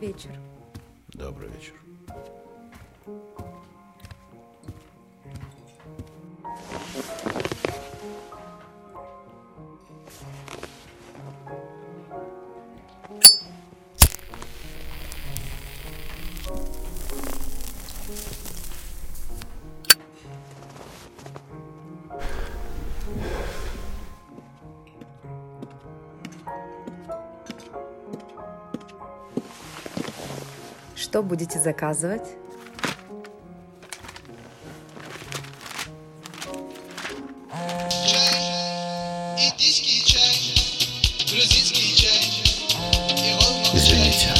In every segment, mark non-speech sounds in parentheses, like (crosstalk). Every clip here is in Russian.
Вечер. Что будете заказывать? Индийский чай, грузинский чай, Извините.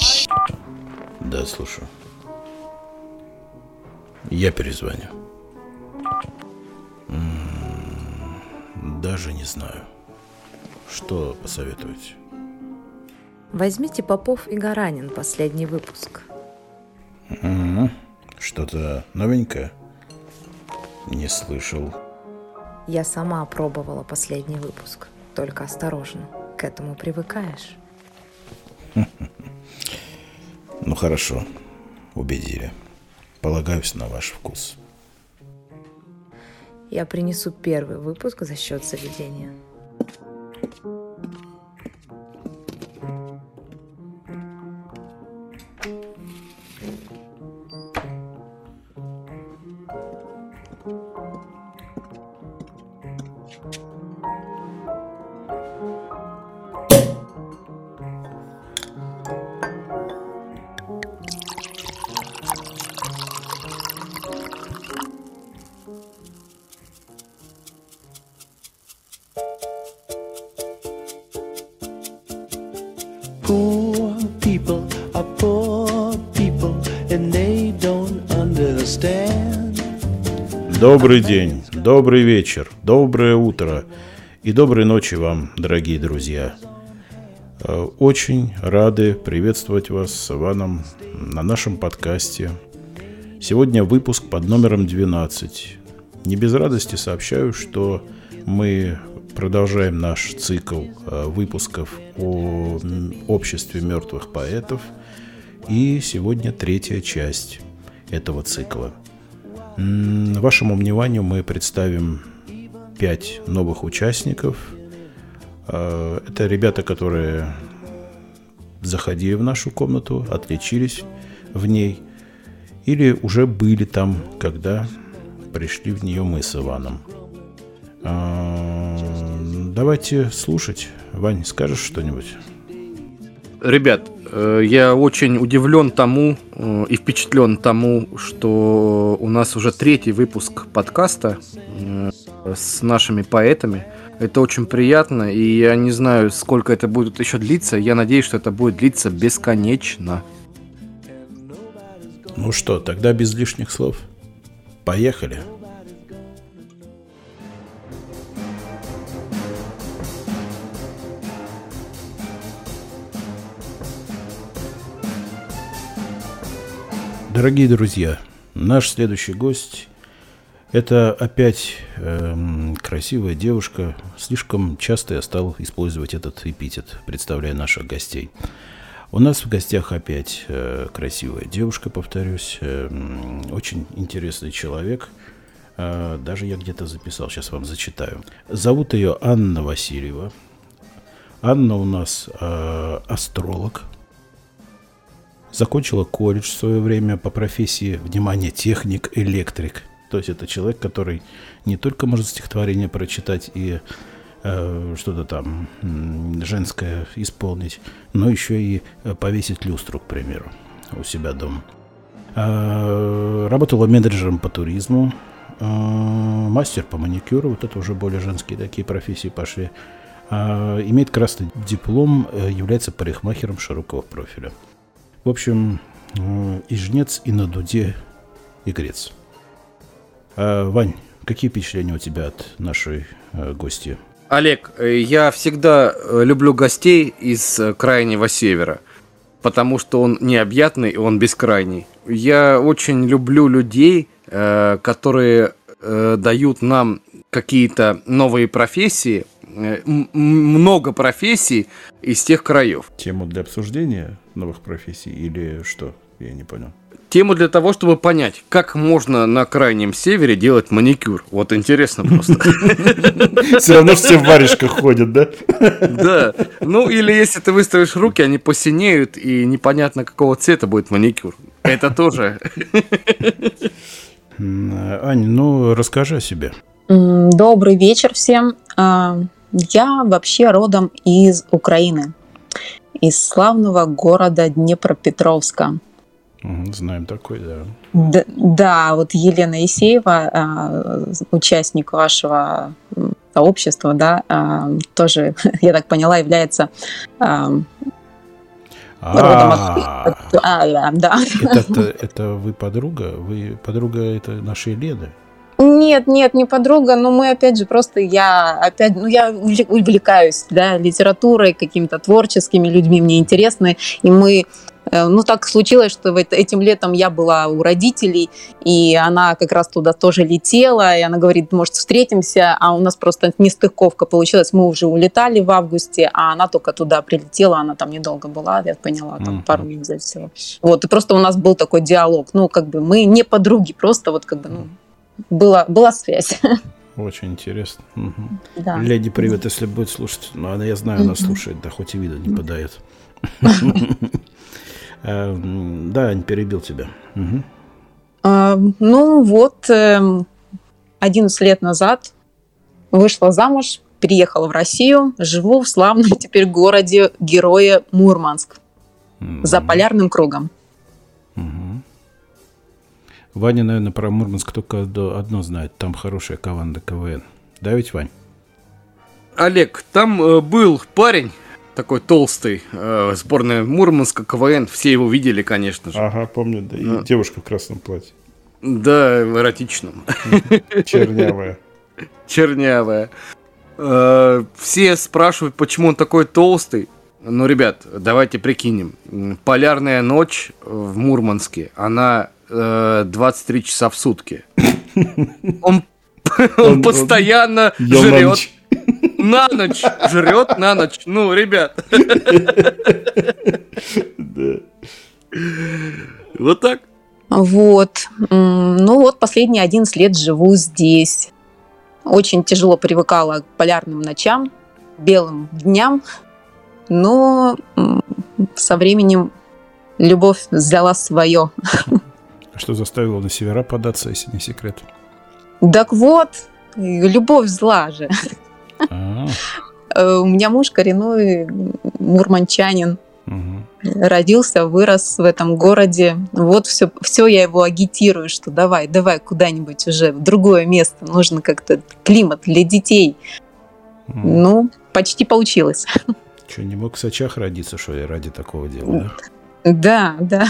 чай. Да, слушаю. Я перезвоню. М, Даже не знаю. Что посоветуете? Возьмите Попов и Гаранин, последний выпуск. Мгм. Что-то новенькое? Не слышал. Я сама пробовала последний выпуск. Только осторожно, к этому привыкаешь. (laughs) Ну хорошо, убедили. Полагаюсь на ваш вкус. Я принесу первый выпуск за счет заведения. Добрый день, добрый вечер, доброе утро и доброй ночи вам, дорогие друзья. Э, Очень рады приветствовать вас с Иваном на нашем подкасте. Сегодня выпуск под номером 12. Не без радости сообщаю, что мы продолжаем наш цикл э, выпусков о обществе мертвых поэтов. И сегодня третья часть этого цикла. Вашему вниманию мы представим пять новых участников. Э, Это ребята, которые заходили в нашу комнату, отличились в ней или уже были там, когда пришли в нее мы с Иваном. А, Давайте слушать. Вань, скажешь что-нибудь? Ребят, э, я очень удивлен тому э, и впечатлен тому, что у нас уже третий выпуск подкаста э, с нашими поэтами. Это очень приятно, и я не знаю, сколько это будет еще длиться. Я надеюсь, что это будет длиться бесконечно. Ну что, тогда без лишних слов. Поехали. Дорогие друзья, наш следующий гость – это опять эм, красивая девушка. Слишком часто я стал использовать этот эпитет, представляя наших гостей. У нас в гостях опять э, красивая девушка, повторюсь, эм, очень интересный человек. Э, даже я где-то записал, сейчас вам зачитаю. Зовут ее Анна Васильева. Анна у нас э, астролог, закончила колледж в свое время по профессии, внимание, техник, электрик. То есть это человек, который не только может стихотворение прочитать и э, что-то там женское исполнить, но еще и э, повесить люстру, к примеру, у себя дома. Э, работала менеджером по туризму, э, мастер по маникюру, вот это уже более женские такие профессии пошли. Э, имеет красный диплом, э, является парикмахером широкого профиля. В общем, э, и жнец, и на дуде, и грец. А, Вань, какие впечатления у тебя от нашей э, гости? Олег, э, я всегда э, люблю гостей из крайнего севера, потому что он необъятный и он бескрайний. Я очень люблю людей, э, которые э, дают нам какие-то новые профессии, много профессий из тех краев. Тему для обсуждения новых профессий или что? Я не понял. Тему для того, чтобы понять, как можно на крайнем севере делать маникюр. Вот интересно просто. Все равно все в варежках ходят, да? Да. Ну, или если ты выставишь руки, они посинеют, и непонятно, какого цвета будет маникюр. Это тоже. М, Ань, ну расскажи о себе. Добрый вечер всем. А, Я вообще родом из Украины, из славного города Днепропетровска. Знаем такой, да. Д- Да, вот Елена Исеева, а, участник вашего сообщества, да, а, тоже, (laughs) я так поняла, является а, А, да, да. это, (laughs) это вы подруга? Вы подруга это нашей Лены? Нет, нет, не подруга, но мы опять же просто я опять, ну я увле- увлекаюсь, да, литературой, какими-то творческими людьми, мне интересны, и мы э, ну, так случилось, что этим летом я была у родителей, и она как раз туда тоже летела, и она говорит, может, встретимся, а у нас просто нестыковка получилась, мы уже улетали в августе, а она только туда прилетела, она там недолго была, я поняла, там Мгм. пару недель всего. Вот, и просто у нас был такой диалог, ну, как бы мы не подруги, просто вот как бы, ну, была, была связь. Очень интересно. Мгм. Да. Леди, привет, если будет слушать. Ну, она, я знаю, она слушает, да хоть и вида не подает. (laughs) Эм, Да, Ань, перебил тебя. А, ну вот, эм, 11 лет назад вышла замуж, переехала в Россию, живу в славном (laughs) теперь городе Героя Мурманск за полярным кругом. Ваня, наверное, про Мурманск только до- одно знает. Там хорошая команда КВН. Да ведь, Вань? Олег, там э, был парень, такой толстый, э, сборная Мурманска, КВН, все его видели, конечно же. Ага, помню, да. И Ну. девушка в красном платье. Да, в эротичном. Чернявая. чернявая. Э, Все спрашивают, почему он такой толстый. Ну, ребят, давайте прикинем. Полярная ночь в Мурманске, она э, 23 часа в сутки. (laughs) Он, Он- он (laughs) постоянно (laughs) жрет. На ночь. Жрет на ночь. Ну, ребят. Да. Вот так. Вот. М, Ну вот последние 11 лет живу здесь. Очень тяжело привыкала к полярным ночам, белым дням, но со временем любовь взяла свое. Что заставило на севера податься, если не секрет? Так вот, любовь зла же. А, Э, У меня муж коренной мурманчанин. Родился, вырос в этом городе. Вот все, все я его агитирую, что давай, давай куда-нибудь уже в другое место. Нужно как-то климат для детей. Ну, почти получилось. Что, не мог в Сочах родиться, что ли, ради такого дела, да? Да, да.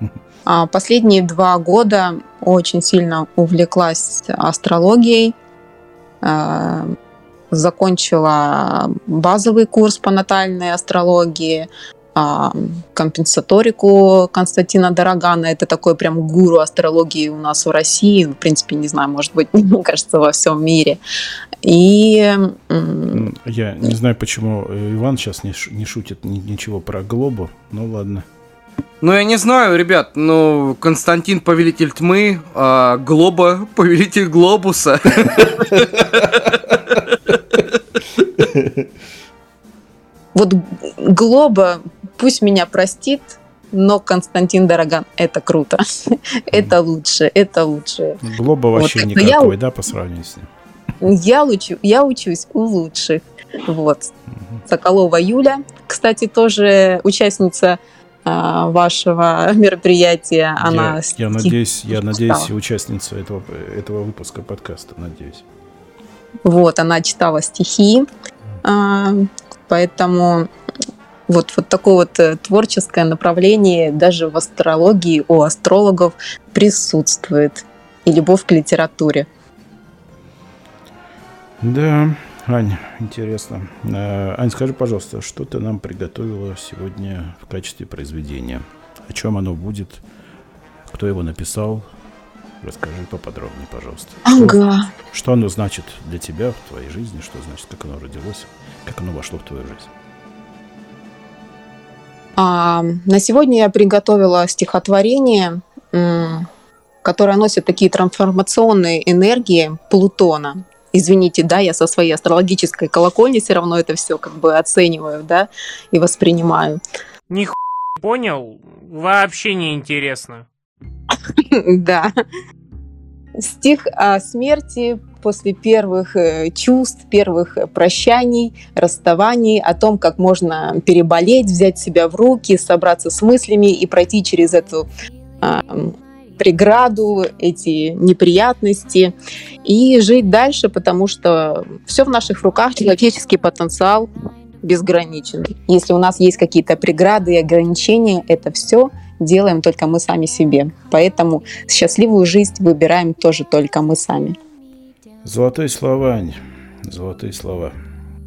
(laughs) А Последние два года очень сильно увлеклась астрологией. А, Закончила базовый курс по натальной астрологии, а, компенсаторику Константина Дорогана. Это такой прям гуру астрологии у нас в России. В принципе, не знаю, может быть, (laughs) мне кажется, во всем мире. И М, Я не знаю, почему Иван сейчас не, шутит ни- ничего про Глобу. Ну ладно. Ну, я не знаю, ребят, но Константин повелитель тьмы, а Глоба повелитель глобуса. Вот Глоба, пусть меня простит, но Константин Дороган – это круто. (laughs) это лучше, это лучше. Глоба вообще я никакой, да, по сравнению с ним? Я, учу, я учусь у лучших. Вот. Соколова Юля, кстати, тоже участница вашего (laughs) мероприятия. Она я, я стихи надеюсь, я надеюсь, участница этого, этого выпуска подкаста, надеюсь. Вот, она читала стихи, а, поэтому вот, вот такое вот э, творческое направление даже в астрологии у астрологов присутствует. И любовь к литературе. Да, Ань, интересно. Э, Ань, скажи, пожалуйста, что ты нам приготовила сегодня в качестве произведения? О чем оно будет? Кто его написал? Расскажи поподробнее, пожалуйста. Что, Ага. что оно значит для тебя в твоей жизни? Что значит, как оно родилось? Как оно вошло в твою жизнь? А, на сегодня я приготовила стихотворение, которое носит такие трансформационные энергии Плутона. Извините, да, я со своей астрологической колокольни все равно это все как бы оцениваю, да, и воспринимаю. Ни ху- понял? Вообще не интересно. (laughs) Да. Стих о смерти после первых э, чувств, первых э, прощаний, расставаний, о том, как можно переболеть, взять себя в руки, собраться с мыслями и пройти через эту а, преграду, эти неприятности и жить дальше, потому что все в наших руках, человеческий потенциал безграничен. Если у нас есть какие-то преграды и ограничения, это все делаем только мы сами себе. Поэтому счастливую жизнь выбираем тоже только мы сами. Золотые слова, Ань. Золотые слова.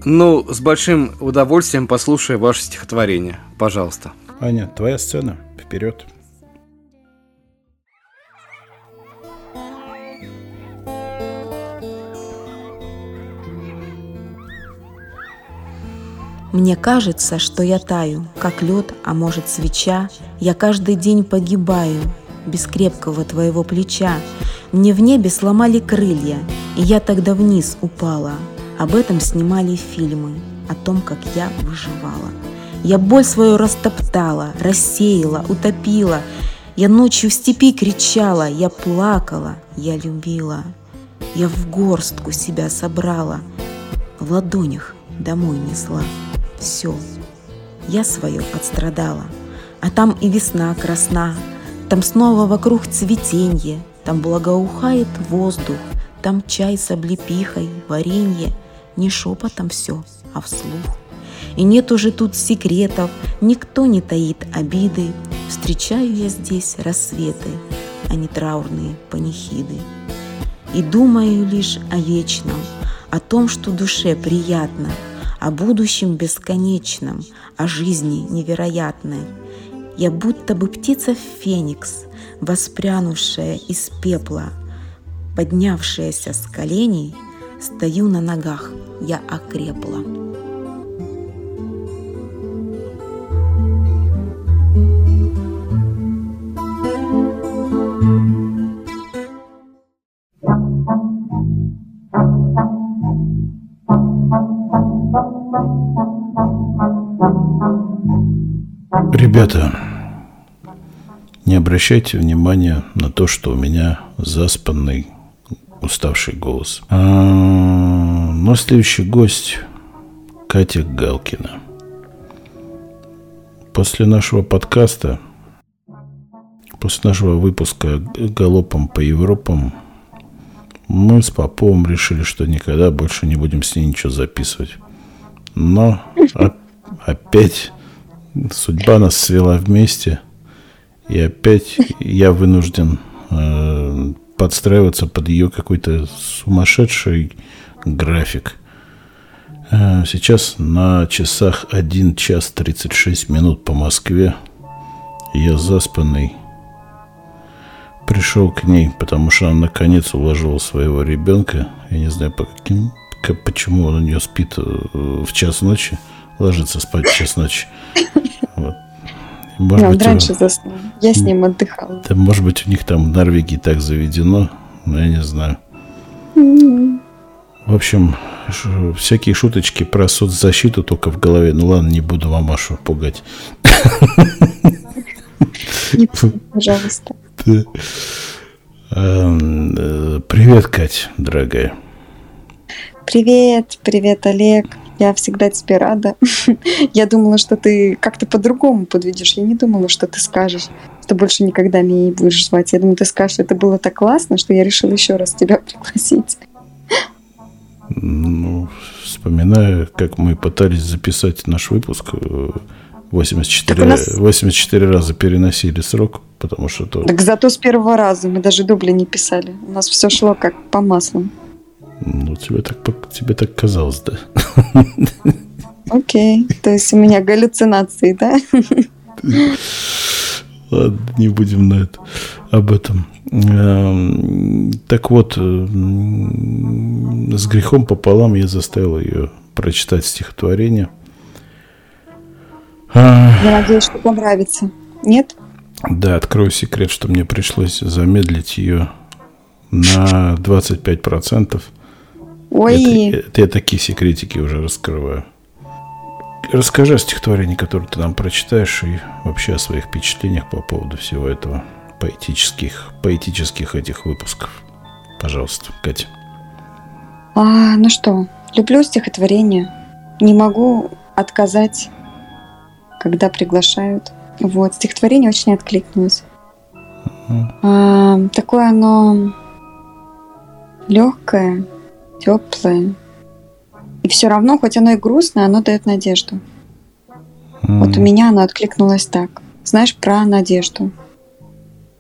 Ну, с большим удовольствием послушаю ваше стихотворение. Пожалуйста. Аня, твоя сцена. Вперед. Мне кажется, что я таю, как лед, а может свеча. Я каждый день погибаю без крепкого твоего плеча. Мне в небе сломали крылья, и я тогда вниз упала. Об этом снимали фильмы, о том, как я выживала. Я боль свою растоптала, рассеяла, утопила. Я ночью в степи кричала, я плакала, я любила. Я в горстку себя собрала, в ладонях домой несла. Все, я свое отстрадала. А там и весна красна, там снова вокруг цветенье, там благоухает воздух, там чай с облепихой, варенье, не шепотом все, а вслух. И нет уже тут секретов, никто не таит обиды. Встречаю я здесь рассветы, а не траурные панихиды. И думаю лишь о вечном, о том, что душе приятно, о будущем бесконечном, о жизни невероятной. Я будто бы птица феникс, воспрянувшая из пепла, поднявшаяся с коленей, стою на ногах, я окрепла. Ребята, не обращайте внимания на то, что у меня заспанный, уставший голос. А, Но следующий гость Катя Галкина. После нашего подкаста, после нашего выпуска «Галопом по Европам», мы с Поповым решили, что никогда больше не будем с ней ничего записывать. Но опять судьба нас свела вместе, и опять я вынужден э, подстраиваться под ее какой-то сумасшедший график. Э, сейчас на часах 1 час 36 минут по Москве. Я заспанный пришел к ней, потому что она наконец уложила своего ребенка. Я не знаю, по каким, почему он у нее спит э, в час ночи, ложится спать в час ночи. (laughs) Вот. Может Он быть, у- раньше заснул. Я с ним отдыхала. да, может быть, у них там в Норвегии так заведено, но я не знаю. В общем, ш- всякие шуточки про соцзащиту только в голове. Ну ладно, не буду мамашу пугать. Не пожалуйста. Да. (laughs) Эм, э, Привет, Кать, дорогая. Привет, привет, Олег. Я всегда тебе рада. (laughs) Я думала, что ты как-то по-другому подведешь. Я не думала, что ты скажешь, что больше никогда меня не будешь звать. Я думаю, ты скажешь, это было так классно, что я решила еще раз тебя (laughs) пригласить. Ну, вспоминаю, как мы пытались записать наш выпуск. э, 84, Так у нас- 84 раза переносили срок, потому что то... Так зато с первого раза мы даже дубли не писали. У нас все шло как по маслам. Ну, тебе так, тебе так казалось, да? Окей. То есть у меня галлюцинации, да? Ладно, не будем на это. об этом. Эм, Так вот, м, с грехом пополам я заставил ее прочитать стихотворение. Я надеюсь, что понравится. Нет? Да, открою секрет, что мне пришлось замедлить ее на 25%. Ой, Это, это я такие секретики уже раскрываю. Расскажи о стихотворении, которое ты нам прочитаешь, и вообще о своих впечатлениях по поводу всего этого поэтических, поэтических этих выпусков. Пожалуйста, Катя. а, ну что, люблю стихотворение. Не могу отказать, когда приглашают. Вот, стихотворение очень откликнулось. А, такое оно легкое, теплое. И все равно, хоть оно и грустное, оно дает надежду. Вот у меня оно откликнулось так. Знаешь, про надежду.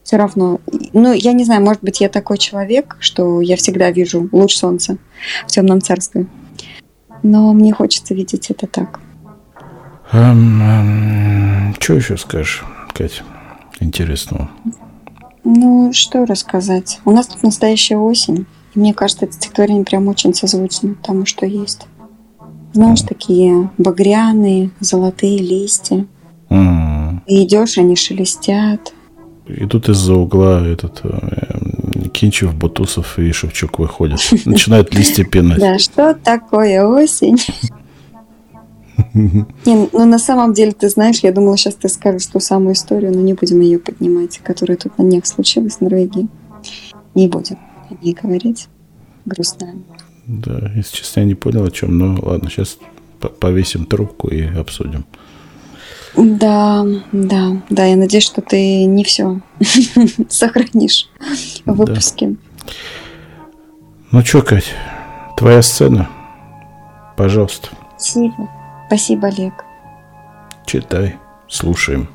Все равно. Ну, я не знаю, может быть, я такой человек, что я всегда вижу луч солнца в темном царстве. Но мне хочется видеть это так. что еще скажешь, Катя, интересного? Ну, что рассказать? У нас тут настоящая осень. И мне кажется, это стихотворение прям очень созвучно тому, что есть. Знаешь, такие багряные, золотые листья. М. Ты идешь, они шелестят. И тут из-за угла этот э, Кинчев, Бутусов и Шевчук выходят. (laughs) Начинают листья пинать. Да, что такое осень? Не, ну на самом деле, ты знаешь, я думала, сейчас ты скажешь ту самую историю, но не будем ее поднимать, которая тут на днях случилась в Норвегии. Не будем о ней говорить. Грустно. Да, если честно, я не понял о чем, но ладно, сейчас повесим трубку и обсудим. Да, да, да, я надеюсь, что ты не все (laughs) сохранишь в выпуске. Ну что, Кать, твоя сцена? Пожалуйста, Спасибо. Спасибо, Олег. читай, слушаем.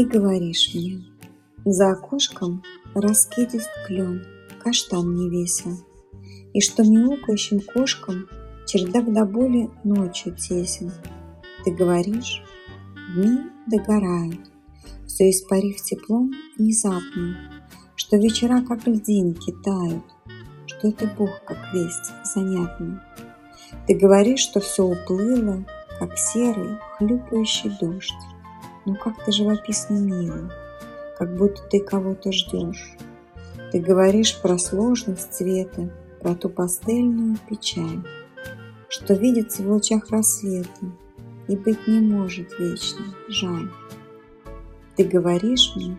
Ты говоришь мне, за окошком раскидист клен, каштан не весел, И что мяукающим кошкам чердак до боли ночью тесен. Ты говоришь, дни догорают, все испарив теплом внезапным, Что вечера как льдинки тают, что это Бог как весть занятный. Ты говоришь, что все уплыло, как серый хлюпающий дождь. Ну как ты живописно мило, как будто ты кого-то ждешь. Ты говоришь про сложность цвета, про ту пастельную печаль, что видится в лучах рассвета и быть не может вечно, жаль. Ты говоришь мне,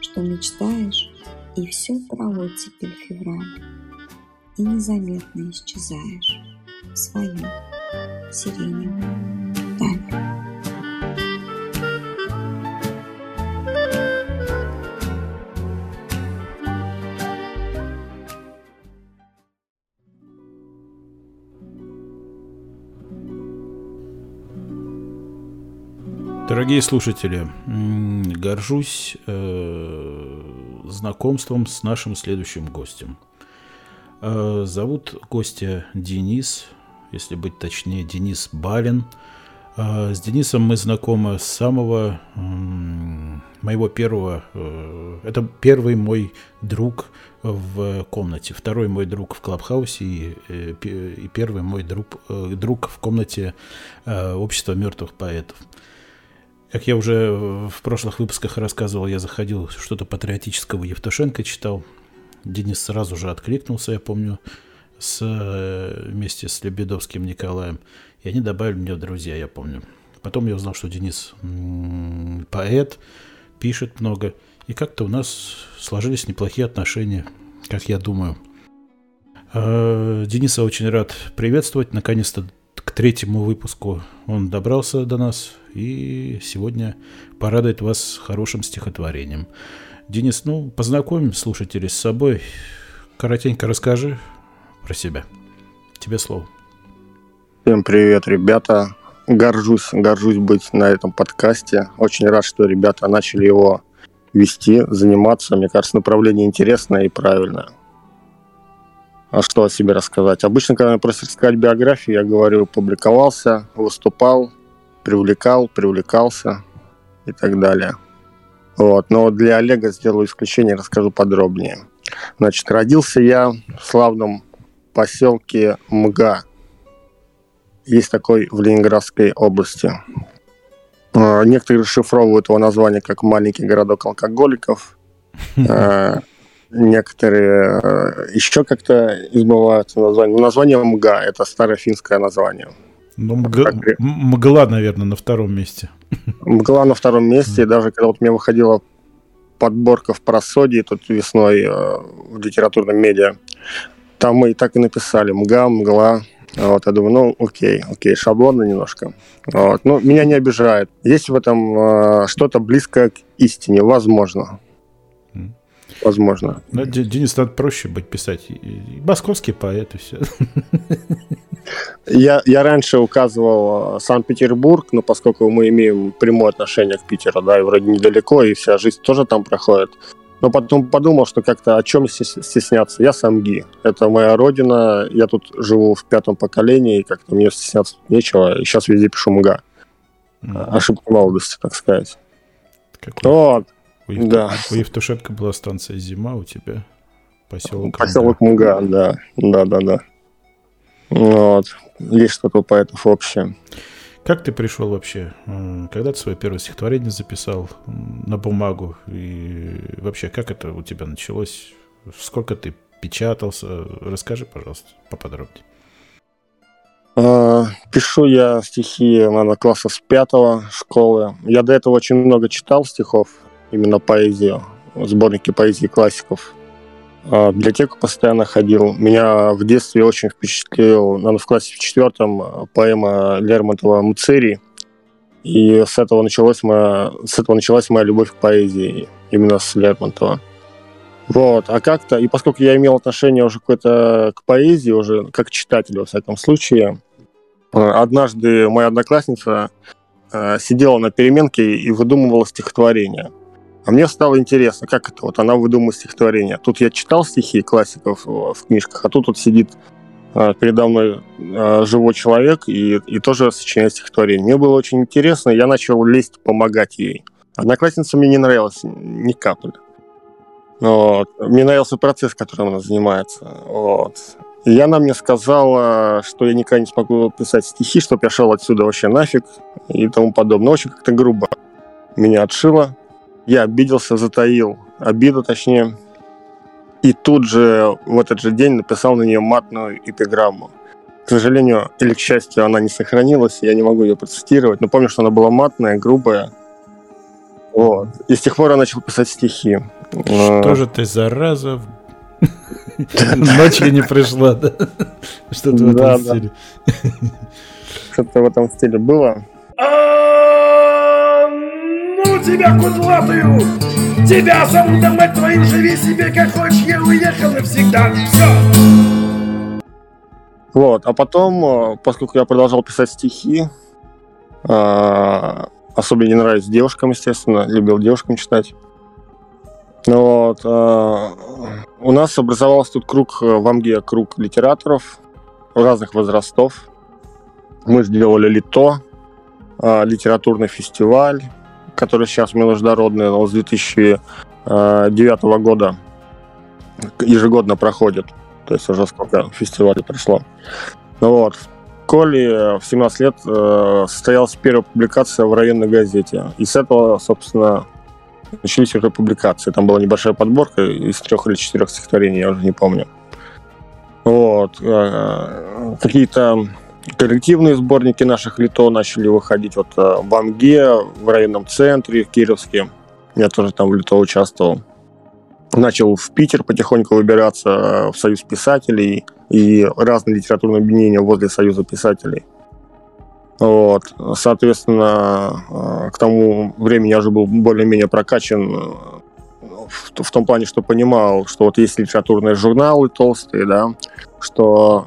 что мечтаешь, и все про оттепель февраль, и незаметно исчезаешь в свою сиреневую Дорогие слушатели, горжусь э, знакомством с нашим следующим гостем. Э, Зовут гостя Денис, если быть точнее, Денис Балин. Э, С Денисом мы знакомы с самого м, моего первого... э, Это первый мой друг в комнате, второй мой друг в Клабхаусе и, э, и первый мой друг, э, друг в комнате э, Общества мертвых поэтов. Как я уже в прошлых выпусках рассказывал, я заходил, что-то патриотического Евтушенко читал. Денис сразу же откликнулся, я помню, с, э, вместе с Лебедовским Николаем. И они добавили меня в друзья, я помню. Потом я узнал, что Денис поэт, пишет много. И как-то у нас сложились неплохие отношения, как я думаю. Э, Дениса очень рад приветствовать. Наконец-то к третьему выпуску он добрался до нас и сегодня порадует вас хорошим стихотворением. Денис, ну, познакомим слушателей с собой. Коротенько расскажи про себя. Тебе слово. Всем привет, ребята. Горжусь, горжусь быть на этом подкасте. Очень рад, что ребята начали его вести, заниматься. Мне кажется, направление интересное и правильное. А что о себе рассказать? Обычно, когда меня просят рассказать биографию, я говорю, публиковался, выступал, привлекал, привлекался и так далее. Вот. Но для Олега сделаю исключение, расскажу подробнее. Значит, родился я в славном поселке МГА. Есть такой в Ленинградской области. Э, Некоторые расшифровывают его название как «маленький городок алкоголиков». (laughs) Некоторые э, еще как-то измываются название. Ну, Название МГА – это старое финское название. Ну, мг- мгла, наверное, на втором месте. Мгла на втором месте. И даже когда вот меня выходила подборка в просодии тут весной э, в литературном медиа, там мы и так и написали «Мга», «Мгла». Вот, я думаю, ну, окей, окей, шаблонно немножко. Вот, ну, меня не обижает. Есть в этом э, что-то близкое к истине, возможно. Возможно. Ну, Де- Денис, надо проще быть писать. Московский поэт и все. Я, я раньше указывал э, Санкт-Петербург, но поскольку мы имеем прямое отношение к Питеру, да, и вроде недалеко, и вся жизнь тоже там проходит. Но потом подумал, что как-то о чем стес- стесняться. Я самги. Это моя родина. Я тут живу в пятом поколении, и как-то мне стесняться нечего. И сейчас везде пишу МГА. Ошибка молодости, так сказать. Какой? Вот, У, Евту- да. у Евтушенко была станция «Зима», у тебя поселок. поселок МГА, да. Да, да, да. Вот. Есть что-то у поэтов общее. Как ты пришел вообще? Когда ты свое первое стихотворение записал на бумагу? И вообще, как это у тебя началось? Сколько ты печатался? Расскажи, пожалуйста, поподробнее. А, Пишу я стихи, наверное, класса с пятого школы. Я до этого очень много читал стихов, именно поэзию, сборники поэзии классиков. А, В библиотеку постоянно ходил. Меня в детстве очень впечатлил, наверное, в классе в четвертом а, поэма Лермонтова «Мцерий». И с этого, началась моя, с этого началась моя любовь к поэзии, именно с Лермонтова. Вот, а как-то, и поскольку я имел отношение уже какое-то к поэзии, уже как читатель, во всяком случае, э, однажды моя одноклассница сидела на переменке и выдумывала стихотворение. А мне стало интересно, как это вот она выдумывает стихотворение. Тут я читал стихи классиков в книжках, а тут вот сидит э, передо мной э, живой человек и, и тоже сочиняет стихотворение. Мне было очень интересно, я начал лезть, помогать ей. Одноклассница мне не нравилась ни капли. Вот. Мне нравился процесс, которым она занимается. Вот. И она мне сказала, что я никогда не смогу писать стихи, чтобы я шел отсюда вообще нафиг и тому подобное. Очень как-то грубо меня отшила. Я обиделся, затаил обиду, точнее. И тут же, в этот же день, написал на нее матную эпиграмму. К сожалению, или к счастью, она не сохранилась, я не могу ее процитировать, но помню, что она была матная, грубая. Вот. И с тех пор я начал писать стихи. Что же ты, зараза, (laughs) ночью не пришла, да? Что-то в этом стиле. Что-то в этом стиле было. А, тебя кудлатую! Тебя зовут, а мать твою, живи себе как хочешь, я уехал навсегда. Все. Вот, а потом, э, поскольку я продолжал писать стихи, а, особенно не нравится девушкам, естественно, любил девушкам читать. Ну Вот, а, у нас образовался тут круг э, в Амге, круг литераторов разных возрастов. Мы сделали ЛИТО, а, литературный фестиваль, который сейчас международный, но с 2009 года ежегодно проходит. То есть уже сколько фестивалей прошло. Ну вот. Коле в 17 лет э, состоялась первая публикация в районной газете. И с этого, собственно, начались уже публикации. Там была небольшая подборка из трех или четырех стихотворений, я уже не помню. Вот. Э, Какие-то коллективные сборники наших лито начали выходить вот э, в Амге, в районном центре, в Кировске. Я тоже там в лито участвовал начал в Питер потихоньку выбираться э, в Союз писателей и разные литературные объединения возле Союза писателей. Вот. Соответственно, э, к тому времени я уже был более-менее прокачан в, том плане, что понимал, что вот есть литературные журналы толстые, да, что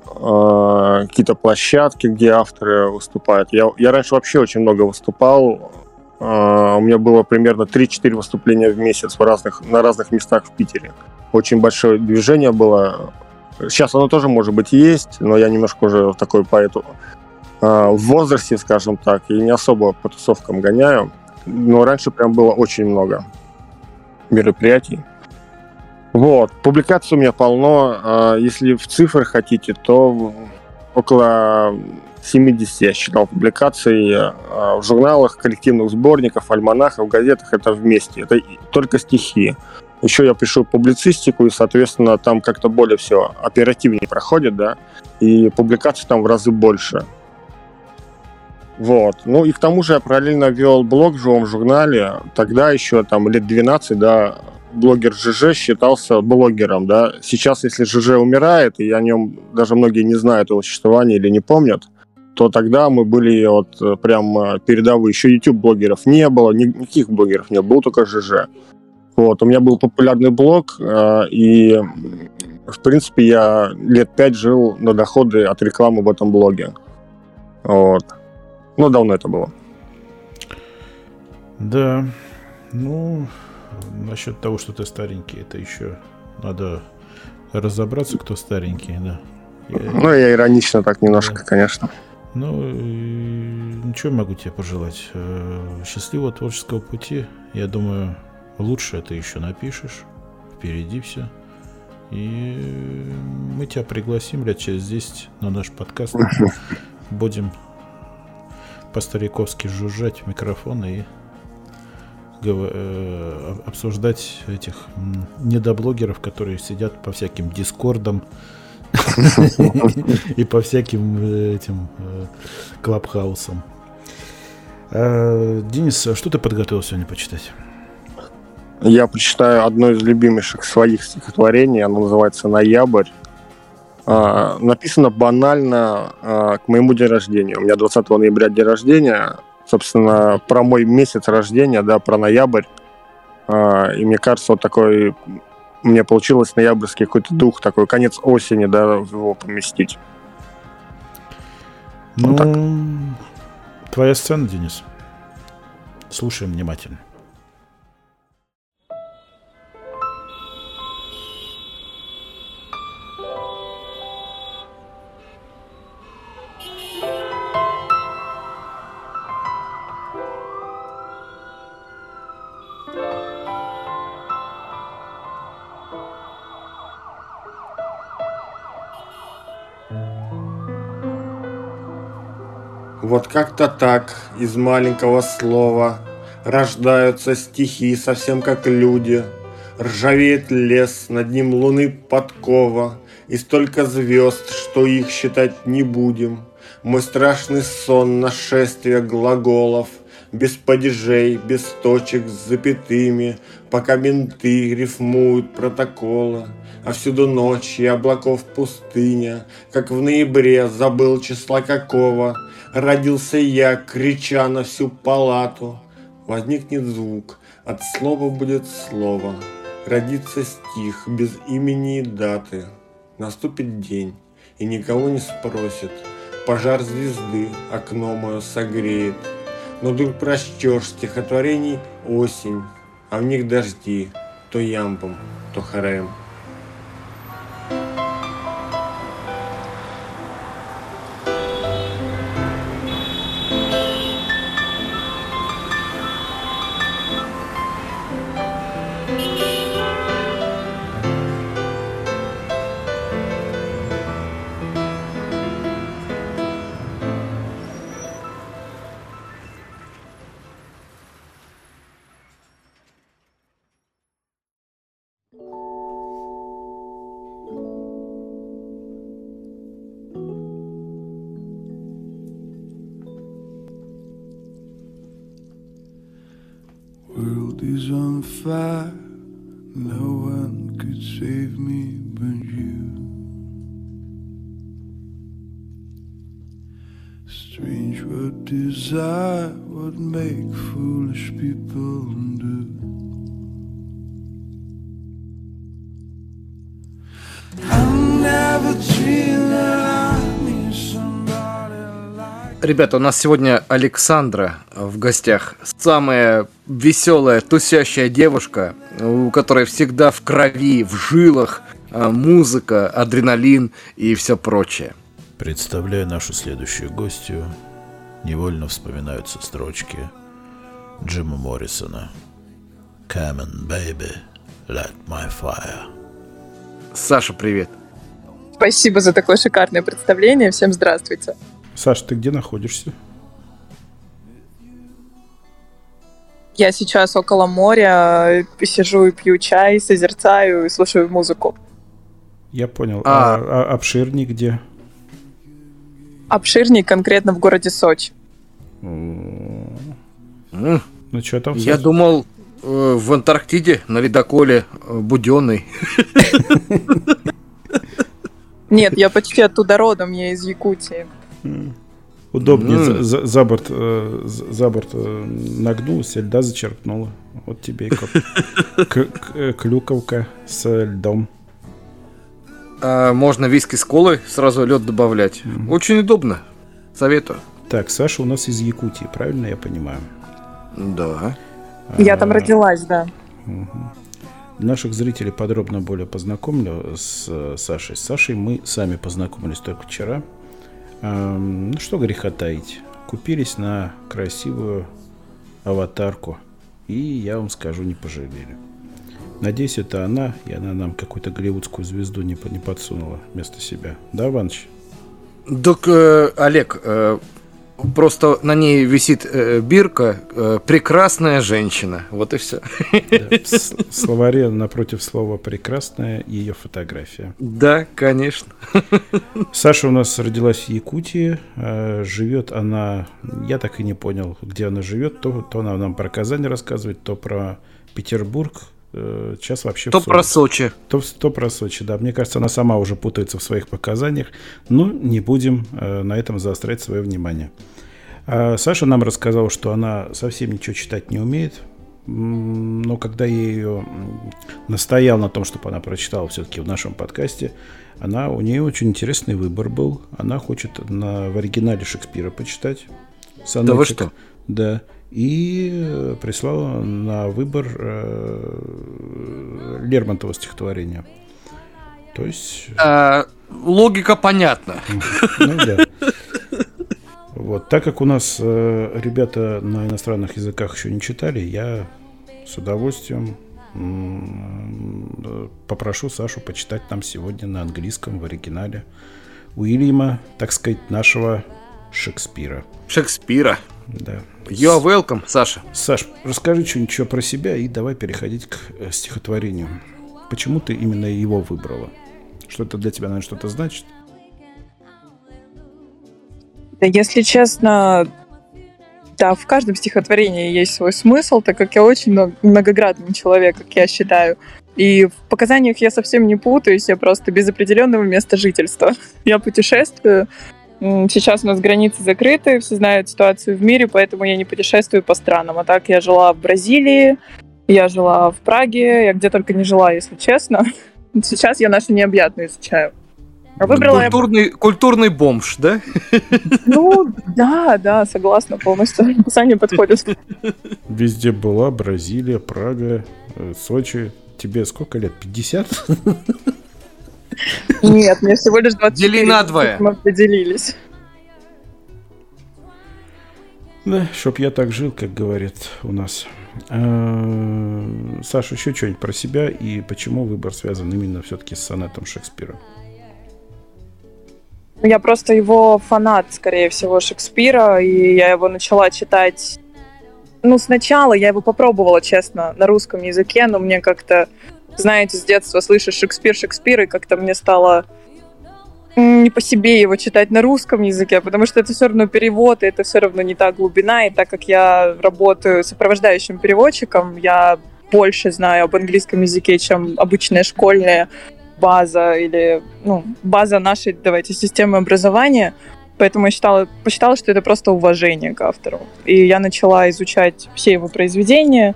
э, какие-то площадки, где авторы выступают. Я, я раньше вообще очень много выступал. Э, у меня было примерно 3-4 выступления в месяц в разных, на разных местах в Питере. Очень большое движение было Сейчас оно тоже, может быть, есть, но я немножко уже такой по эту э, в возрасте, скажем так, и не особо по тусовкам гоняю. Но раньше прям было очень много мероприятий. Вот, публикаций у меня полно. А Если в цифрах хотите, то около 70 я считал публикаций а, в журналах, коллективных сборников, альманахах, газетах. Это вместе. Это только стихи. Еще я пишу публицистику, и, соответственно, там как-то более все оперативнее проходит, да, и публикаций там в разы больше. Вот. Ну и к тому же я параллельно вел блог в живом журнале. Тогда еще там лет 12, да, блогер ЖЖ считался блогером, да. Сейчас, если ЖЖ умирает, и о нем даже многие не знают его существования или не помнят, то тогда мы были вот э, прям э, передовые. Еще YouTube-блогеров не было, ни- никаких блогеров не было, был только ЖЖ. Вот, у меня был популярный блог, э, и, в принципе, я лет пять жил на доходы от рекламы в этом блоге. Вот. Ну, давно это было. Да, ну, насчет того, что ты старенький, это еще надо разобраться, кто старенький, да. Я- Ну, я иронично так немножко, конечно. Ну, ничего могу тебе пожелать. Э, Счастливого творческого пути. Я думаю, лучше ты еще напишешь. Впереди все. И мы тебя пригласим лет через 10 на наш подкаст. (laughs) Будем по-стариковски жужжать в микрофон и э, об- обсуждать этих недоблогеров, которые сидят по всяким дискордам (laughs) и по всяким э, этим э, клабхаусам. А, Денис, а что ты подготовил сегодня почитать? Я прочитаю одно из любимейших своих стихотворений. Оно называется «Ноябрь». А, написано банально а, к моему день рождения. У меня 20 ноября день рождения. Собственно, про мой месяц рождения, да, про ноябрь. А, и мне кажется, вот такой... Мне получилось ноябрьский какой-то дух, такой конец осени, да, его поместить. Ну, так. твоя сцена, Денис. Слушаем внимательно. Вот как-то так из маленького слова Рождаются стихи совсем как люди. Ржавеет лес, над ним луны подкова, И столько звезд, что их считать не будем. Мой страшный сон, нашествие глаголов, Без падежей, без точек с запятыми, Пока менты рифмуют протоколы. А всюду ночь и облаков пустыня, Как в ноябре забыл числа какого, Родился я, крича на всю палату. Возникнет звук, от слова будет слово. Родится стих без имени и даты. Наступит день, и никого не спросит. Пожар звезды окно мое согреет. Но вдруг прочтешь стихотворений осень, а в них дожди, то ямбом, то хорем. Fire. No one could save me but you. Strange what desire would make foolish people do. Ребята, у нас сегодня Александра в гостях. Самая веселая, тусящая девушка, у которой всегда в крови, в жилах э, музыка, адреналин и все прочее. Представляя нашу следующую гостью, невольно вспоминаются строчки Джима Моррисона. Come on, baby, light my fire. Саша, привет. Спасибо за такое шикарное представление. Всем здравствуйте. Саш, ты где находишься? Я сейчас около моря, сижу и пью чай, созерцаю и слушаю музыку. Я понял. А, А. а обширней где? Обширней конкретно в городе Сочи. М, Ну что там? Я думал, э, в Антарктиде на ледоколе э, Буденный. Нет, я почти оттуда родом, я из Якутии. Удобнее М. за, за- борт, э, за борт э, нагнулся, льда зачерпнула. Вот тебе и (laughs) к- к- клюковка с льдом. А можно виски с колой, сразу лед добавлять. Очень удобно. Советую. Так, Саша у нас из Якутии, правильно я понимаю? Да. Я там А, родилась, да. мгм. Наших зрителей подробно более познакомлю с э, Сашей. С Сашей мы сами познакомились только вчера. Эм, Ну что греха таить. Купились на красивую аватарку. И я вам скажу, не пожалели. Надеюсь, это она, и она нам какую-то голливудскую звезду не, не подсунула вместо себя. Да, Иваныч? Так, э, Олег, э, просто на ней висит э, бирка э, «Прекрасная женщина». Вот и все. Да. В словаре напротив слова «прекрасная» ее фотография. Да, конечно. Саша у нас родилась в Якутии. э, Живет она, я так и не понял, где она живет. То, то она нам про Казань рассказывает, то про Петербург. Э, Сейчас вообще... То про Сочи. То, то про Сочи, да. Мне кажется, она сама уже путается в своих показаниях. Но не будем э, на этом заострять свое внимание. А Саша нам рассказала, что она совсем ничего читать не умеет. Но когда я ее настоял на том, чтобы она прочитала все-таки в нашем подкасте, она, у нее очень интересный выбор был. Она хочет на, в оригинале Шекспира почитать. Да вы сонетик. что? Да. И э, прислала на выбор э, Лермонтова стихотворение. То есть, А, логика понятна. ну да. Вот, так как у нас э, ребята на иностранных языках еще не читали, я с удовольствием э, попрошу Сашу почитать нам сегодня на английском в оригинале Уильяма, так сказать, нашего Шекспира. Шекспира. Да. You're welcome, Саша. Саш, расскажи что-нибудь про себя и давай переходить к э, стихотворению. Почему ты именно его выбрала? Что это для тебя, наверное, что-то значит? Да, если честно, да, в каждом стихотворении есть свой смысл, так как я очень много- многоградный человек, как я считаю. И в показаниях я совсем не путаюсь, я просто без определенного места жительства. (laughs) Я путешествую. Сейчас у нас границы закрыты, все знают ситуацию в мире, поэтому я не путешествую по странам. А так я жила в Бразилии, я жила в Праге, я где только не жила, если честно. (laughs) Сейчас я наши необъятные изучаю. А выбрала я Культурный, культурный бомж, да? ну, да, да, согласна полностью. (laughs) Описание подходит. Везде была Бразилия, Прага, э, Сочи. Тебе сколько лет? 50? (laughs) Нет, мне всего лишь 24. Дели надвое. Мы поделились. Да, чтоб я так жил, как говорят у нас. Э, Саша, еще что-нибудь про себя и почему выбор связан именно все-таки с сонетом Шекспира? Я просто его фанат, скорее всего, Шекспира, и я его начала читать... Ну, сначала я его попробовала, честно, на русском языке, но мне как-то, знаете, с детства слышишь Шекспир, Шекспир, и как-то мне стало не по себе его читать на русском языке, потому что это все равно перевод, и это все равно не та глубина, и так как я работаю сопровождающим переводчиком, я больше знаю об английском языке, чем обычная школьная база или ну, база нашей, давайте, системы образования. Поэтому я считала, посчитала, что это просто уважение к автору. И я начала изучать все его произведения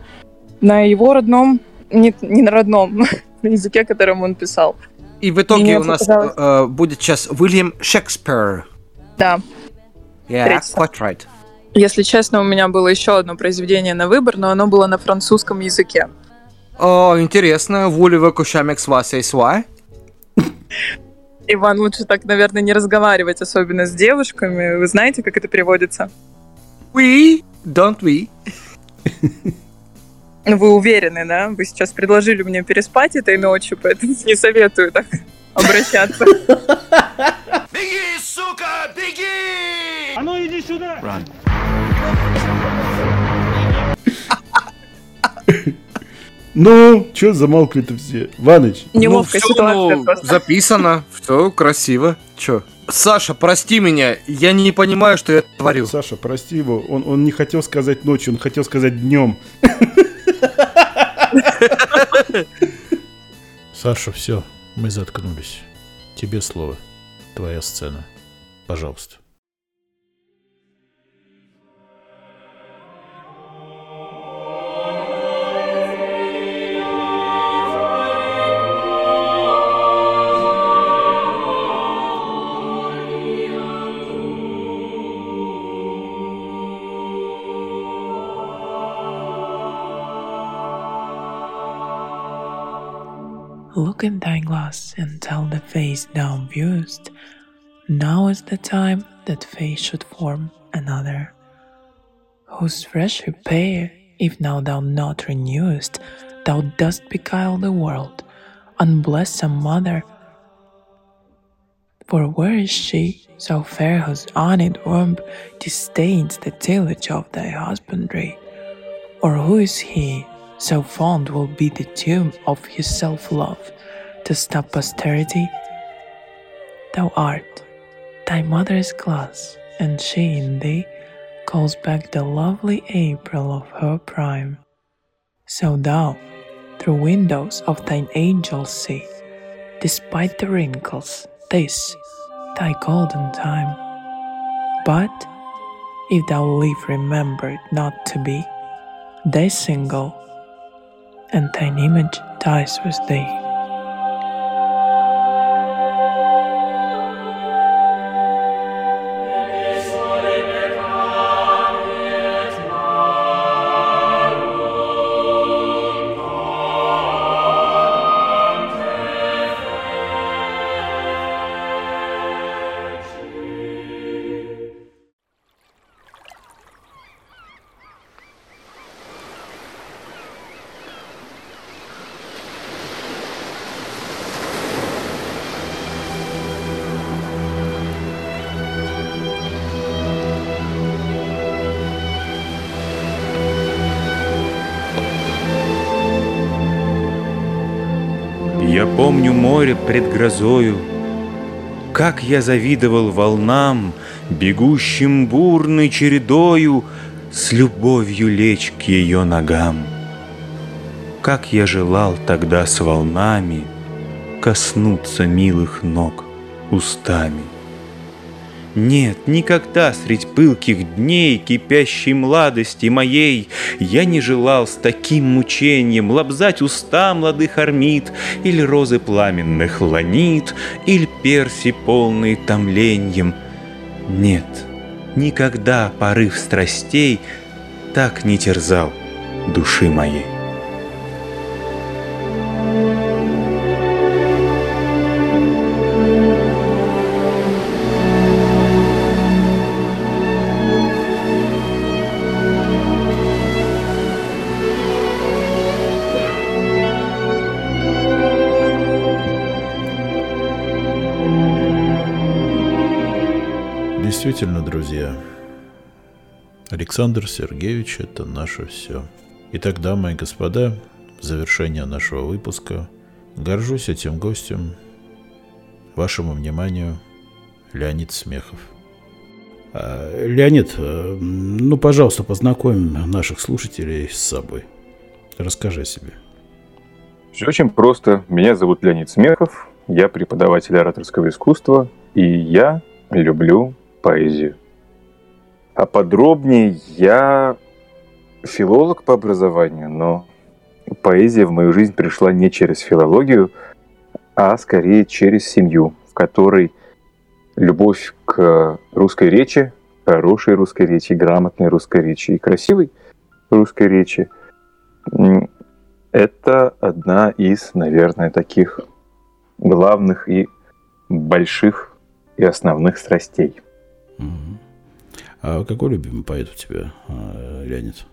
на его родном, не, не на родном, (laughs) на языке, которым он писал. И в итоге у нас показалось- э, будет сейчас Уильям Шекспир. Да. Yeah, quite right. Если честно, у меня было еще одно произведение на выбор, но оно было на французском языке. О, интересно. Que je m'exvoie ce soir? Иван, лучше так, наверное, не разговаривать, особенно с девушками. Вы знаете, как это переводится? We, don't we? (laughs) Ну, Вы уверены, да? Вы сейчас предложили мне переспать этой ночью, поэтому не советую так (laughs) обращаться. Беги, сука, беги! А ну иди сюда! Ну, что замолкли-то все? Ваныч, Неловкая ну, ситуация ну, просто. записано, все красиво. Че? Саша, прости меня, я не понимаю, что я творю. Саша, прости его, он, он не хотел сказать ночью, он хотел сказать днем. (laughs) (laughs) Саша, все, мы заткнулись. Тебе слово. Твоя сцена. Пожалуйста. And tell the face thou viewest. Now is the time that face should form another, whose fresh repair, if now thou not renewest, thou dost beguile the world, unbless some mother. For where is she, so fair whose honored womb disdains the tillage of thy husbandry? Or who is he, so fond will be the tomb of his self love, to stop posterity? Thou art thy mother's glass, and she in thee calls back the lovely April of her prime. So thou, through windows of thine angel see, despite the wrinkles, this thy golden time. But if thou live remembered not to be, they single, and thine image dies with thee. Море пред грозою, Как я завидовал волнам, Бегущим бурной чередою С любовью лечь к ее ногам. Как я желал тогда с волнами Коснуться милых ног устами. Нет, никогда средь пылких дней Кипящей младости моей Я не желал с таким мучением Лобзать уста молодых армид Или розы пламенных ланит Или перси полные томленьем. Нет, никогда порыв страстей Так не терзал души моей. Действительно, друзья, Александр Сергеевич – это наше все. Итак, дамы и господа, в завершение нашего выпуска горжусь этим гостем. Вашему вниманию Леонид Смехов. А, Леонид, э, ну, пожалуйста, познакомим наших слушателей с собой. Расскажи о себе. Все очень просто. Меня зовут Леонид Смехов, я преподаватель ораторского искусства, и я люблю поэзию. А подробнее я филолог по образованию, но поэзия в мою жизнь пришла не через филологию, а скорее через семью, в которой любовь к русской речи, хорошей русской речи, грамотной русской речи и красивой русской речи – это одна из, наверное, таких главных и больших и основных страстей. А какой любимый поэт у тебя, а, Леонид?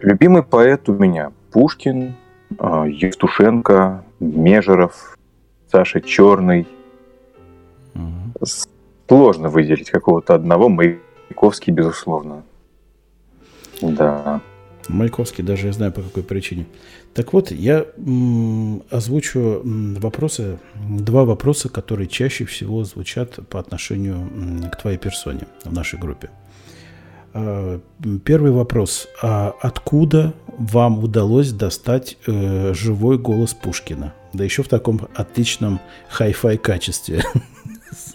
Любимый поэт у меня Пушкин, а, Евтушенко, Межеров, Саша Черный. Сложно выделить какого-то одного. Маяковский, безусловно. Да. Маяковский, даже я знаю по какой причине. Так вот, я м, озвучу вопросы, два вопроса, которые чаще всего звучат по отношению к твоей персоне в нашей группе. А, Первый вопрос. А откуда вам удалось достать э, живой голос Пушкина? Да еще в таком отличном хай-фай качестве.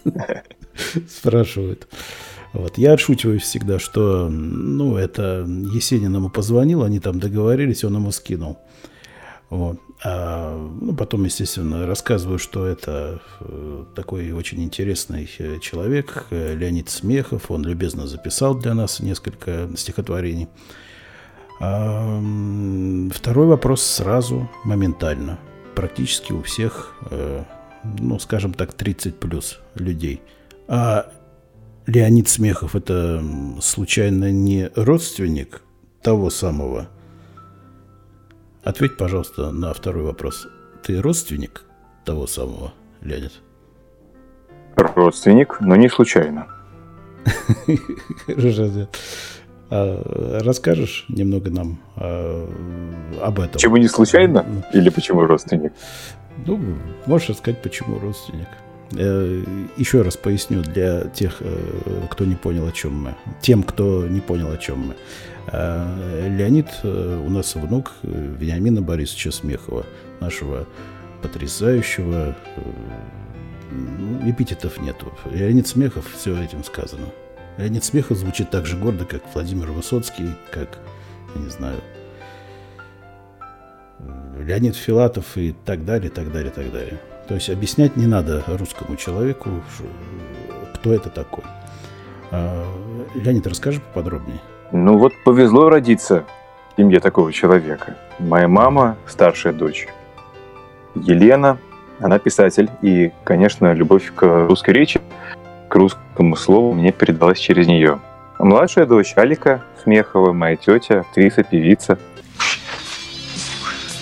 (laughs) Спрашивают. Вот. Я отшучиваюсь всегда, что ну, это Есенин ему позвонил, они там договорились, он ему скинул. Вот. А, ну, потом, естественно, рассказываю, что это э, такой очень интересный э, человек, э, Леонид Смехов. Он любезно записал для нас несколько стихотворений. А, второй вопрос сразу, моментально. Практически у всех, ну, скажем так, 30 плюс людей. А Леонид Смехов это случайно не родственник того самого? Ответь, пожалуйста, на второй вопрос. Ты родственник того самого, Леонид? Родственник, но не случайно. А расскажешь немного нам а, об этом? Почему не случайно? Или почему родственник? Ну, можешь рассказать, почему родственник. Э, Еще раз поясню для тех, э, кто не понял, о чем мы. Тем, кто не понял, о чем мы. Э, Леонид у нас внук Вениамина Борисовича Смехова, нашего потрясающего, ну, эпитетов нету. Леонид Смехов, все этим сказано. Леонид Смехов звучит так же гордо, как Владимир Высоцкий, как, я не знаю, Леонид Филатов и так далее, так далее, так далее. То есть объяснять не надо русскому человеку, кто это такой. А, Леонид, расскажи поподробнее. Ну вот повезло родиться в семье такого человека. Моя мама, старшая дочь, Елена, она писатель. И, конечно, любовь к русской речи, к русскому слову мне передалась через нее. Младшая дочь Алика Смехова, моя тетя, актриса, певица.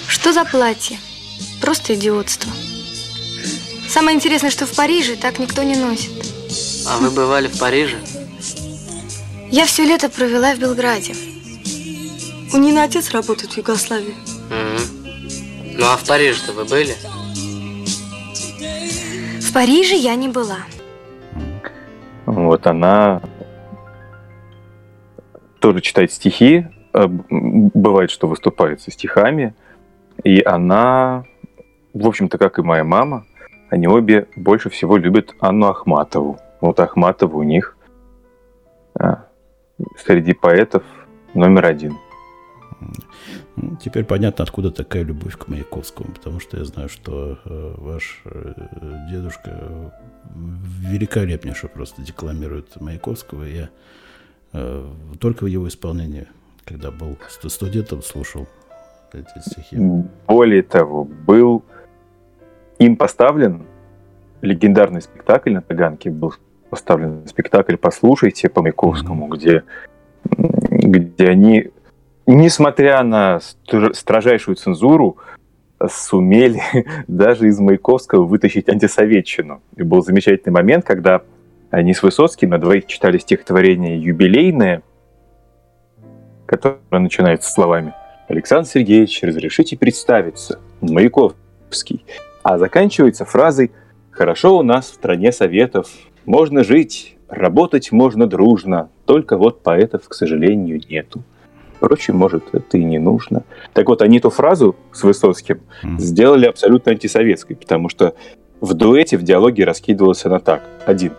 Что за платье? Просто идиотство. Самое интересное, что в Париже так никто не носит. А вы бывали в Париже? Я все лето провела в Белграде. У Нины отец работает в Югославии. Мгм. Ну а в Париже-то вы были? В Париже я не была. Вот она тоже читает стихи, э, бывает, что выступает со стихами, и она, в общем-то, как и моя мама, они обе больше всего любят Анну Ахматову. Вот Ахматова у них а, среди поэтов номер один. Теперь понятно, откуда такая любовь к Маяковскому, потому что я знаю, что э, ваш э, дедушка великолепнейше просто декламирует Маяковского. Я э, только в его исполнении, когда был ст- студентом, слушал эти стихи. Более того, был им поставлен легендарный спектакль на Таганке, был поставлен спектакль «Послушайте» по Маяковскому, где, м, где они, несмотря на стр- строжайшую цензуру, сумели (laughs) даже из Маяковского вытащить антисоветчину. И был замечательный момент, когда они с Высоцким на двоих читали стихотворение «Юбилейное», которое начинается словами «Александр Сергеевич, разрешите представиться, Маяковский». А заканчивается фразой «Хорошо у нас в стране советов, можно жить, работать можно дружно, только вот поэтов, к сожалению, нету». Впрочем, может, это и не нужно. Так вот, они эту фразу с Высоцким сделали абсолютно антисоветской, потому что в дуэте, в диалоге раскидывалась она так. Один.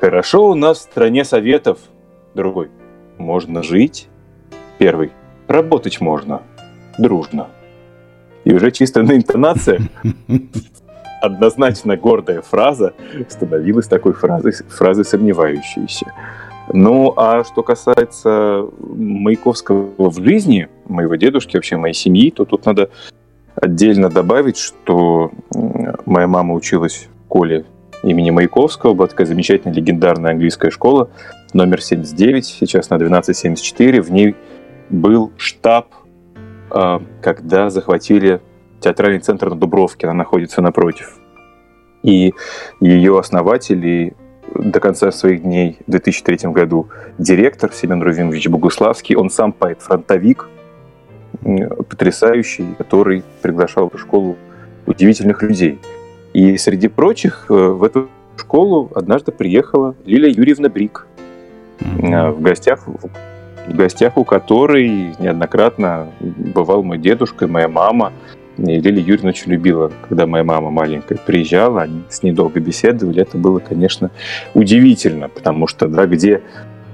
Хорошо у нас в стране советов. Другой. Можно жить. Первый. Работать можно. Дружно. И уже чисто на интонация (laughs) однозначно гордая фраза становилась такой фразой, фразой сомневающейся. Ну, а что касается Маяковского в жизни, моего дедушки, вообще моей семьи, то тут надо отдельно добавить, что моя мама училась в школе имени Маяковского, была такая замечательная легендарная английская школа, номер 79, сейчас на 1274. В ней был штаб, когда захватили театральный центр на Дубровке, она находится напротив. И ее основатель и до конца своих дней в 2003 году директор Семен Рувимович Богуславский, он сам поэт-фронтовик, потрясающий, который приглашал в эту школу удивительных людей. И среди прочих э, в эту школу однажды приехала Лилия Юрьевна Брик, э, в гостях, в гостях у которой неоднократно бывал мой дедушка и моя мама. И Лилия Юрьевна очень любила, когда моя мама маленькая приезжала, они с ней долго беседовали. Это было, конечно, удивительно, потому что, да, где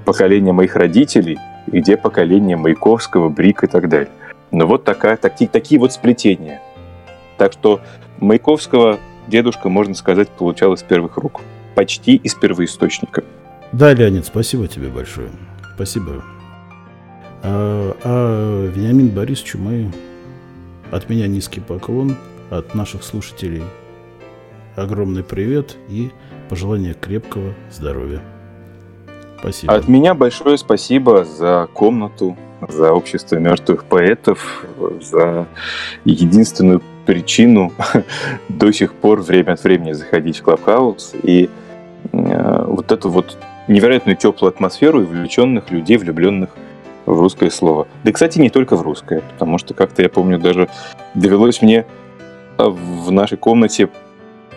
поколение моих родителей, и где поколение Маяковского, Брик и так далее. Но вот такая, такие, такие вот сплетения. Так что Маяковского дедушка, можно сказать, получал из первых рук. Почти из первоисточника. Да, Леонид, спасибо тебе большое. Спасибо. А, а Вениамин Борисовичу мы от меня низкий поклон, от наших слушателей огромный привет и пожелание крепкого здоровья. Спасибо. От меня большое спасибо за комнату, за общество мертвых поэтов, за единственную причину (laughs) до сих пор время от времени заходить в Клабхаус и э, вот эту вот невероятную теплую атмосферу и влюбленных людей, влюбленных в русское слово. Да, кстати, не только в русское, потому что как-то я помню, даже довелось мне э, в нашей комнате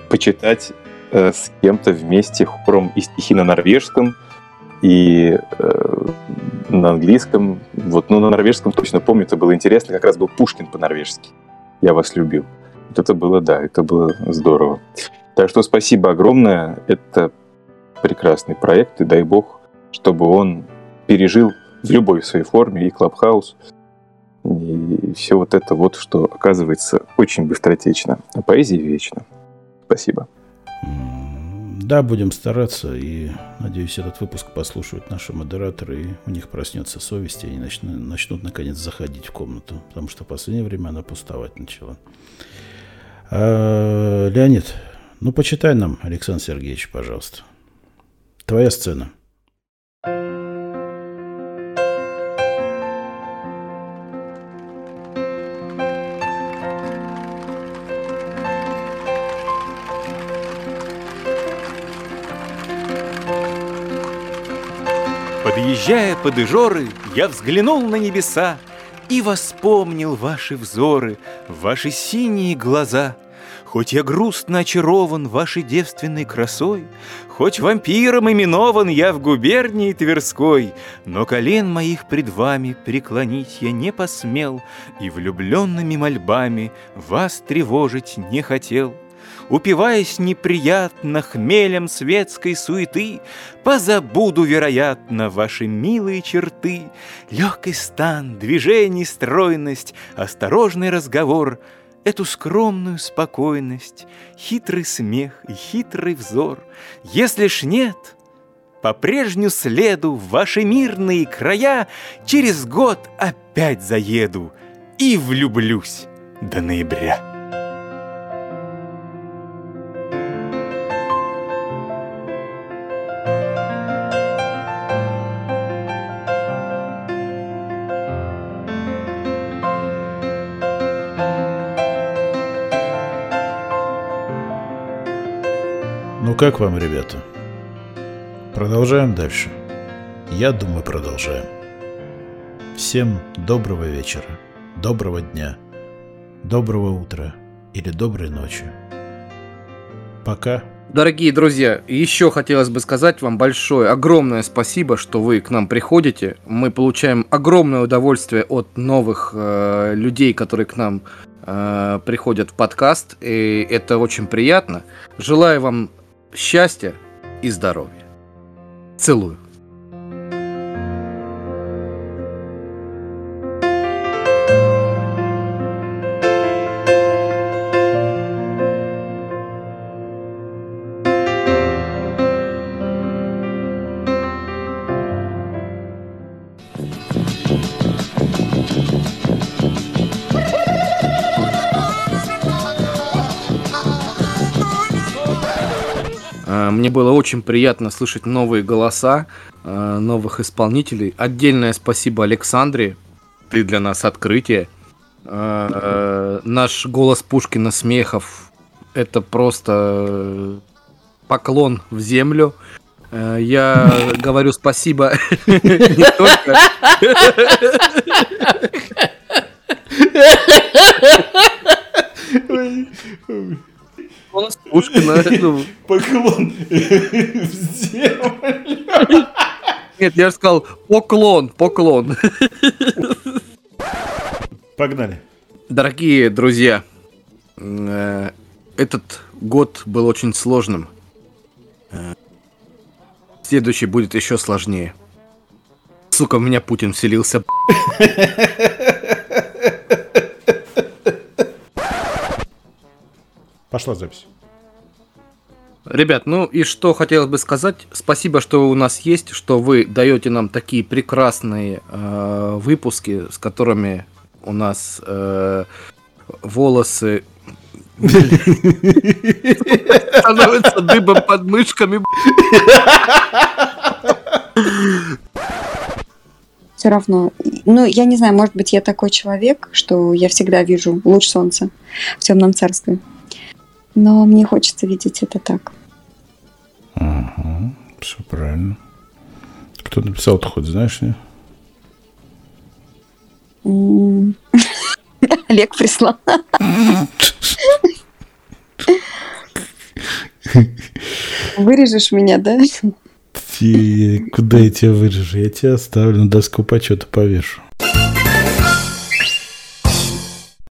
почитать э, с кем-то вместе хором и стихи на норвежском, и э, на английском. Вот, ну, на норвежском точно помню, это было интересно, как раз был Пушкин по-норвежски. Я вас любил. Вот это было, да, это было здорово. Так что спасибо огромное. Это прекрасный проект, и дай бог, чтобы он пережил в любой своей форме и Клабхаус, и все вот это вот, что оказывается очень быстротечно. А поэзия вечна. Спасибо. Да, будем стараться, и надеюсь, этот выпуск послушают наши модераторы, и у них проснется совесть, и они начнут, начнут наконец заходить в комнату, потому что в последнее время она пустовать начала. А, Леонид, ну почитай нам, Александр Сергеевич, пожалуйста. Твоя сцена. Подъезжая под Ижоры, я взглянул на небеса И воспомнил ваши взоры, ваши синие глаза. Хоть я грустно очарован вашей девственной красой, Хоть вампиром именован я в губернии Тверской, Но колен моих пред вами преклонить я не посмел И влюбленными мольбами вас тревожить не хотел. Упиваясь неприятно хмелем светской суеты, Позабуду, вероятно, ваши милые черты, Легкий стан, движений стройность, осторожный разговор, Эту скромную спокойность, хитрый смех и хитрый взор. Если ж нет, по прежню следу в ваши мирные края Через год опять заеду и влюблюсь до ноября. Как вам, ребята? Продолжаем дальше? Я думаю, продолжаем. Всем доброго вечера, доброго дня, доброго утра или доброй ночи. Пока. Дорогие друзья, еще хотелось бы сказать вам большое, огромное спасибо, что вы к нам приходите. Мы получаем огромное удовольствие от новых э, людей, которые к нам э, приходят в подкаст, и это очень приятно. Желаю вам счастья и здоровья. Целую. Было очень приятно слышать новые голоса, э, новых исполнителей. Отдельное спасибо Александре, ты для нас открытие. Э, э, Наш голос Пушкина Смехов – это просто поклон в землю. Я (laughs) говорю спасибо (laughs) не только... (laughs) Пушкина. ну, (laughs) Поклон (laughs) в землю. Нет, я же сказал поклон, поклон. Погнали. Дорогие друзья, э, этот год был очень сложным. Э, Следующий будет еще сложнее. Сука, в меня Путин вселился. (laughs) Пошла запись. Ребят, ну и что хотелось бы сказать, спасибо, что вы у нас есть, что вы даете нам такие прекрасные э, выпуски, с которыми у нас э, волосы становятся дыбом под мышками. Все равно, ну, я не знаю, может быть, я такой человек, что я всегда вижу луч солнца в темном царстве. Но мне хочется видеть это так. Ага, все правильно. Кто написал-то хоть, знаешь, не? (laughs) Олег прислал. Вырежешь меня, да? Ти- Куда я тебя вырежу? Я тебя оставлю на доску почета повешу.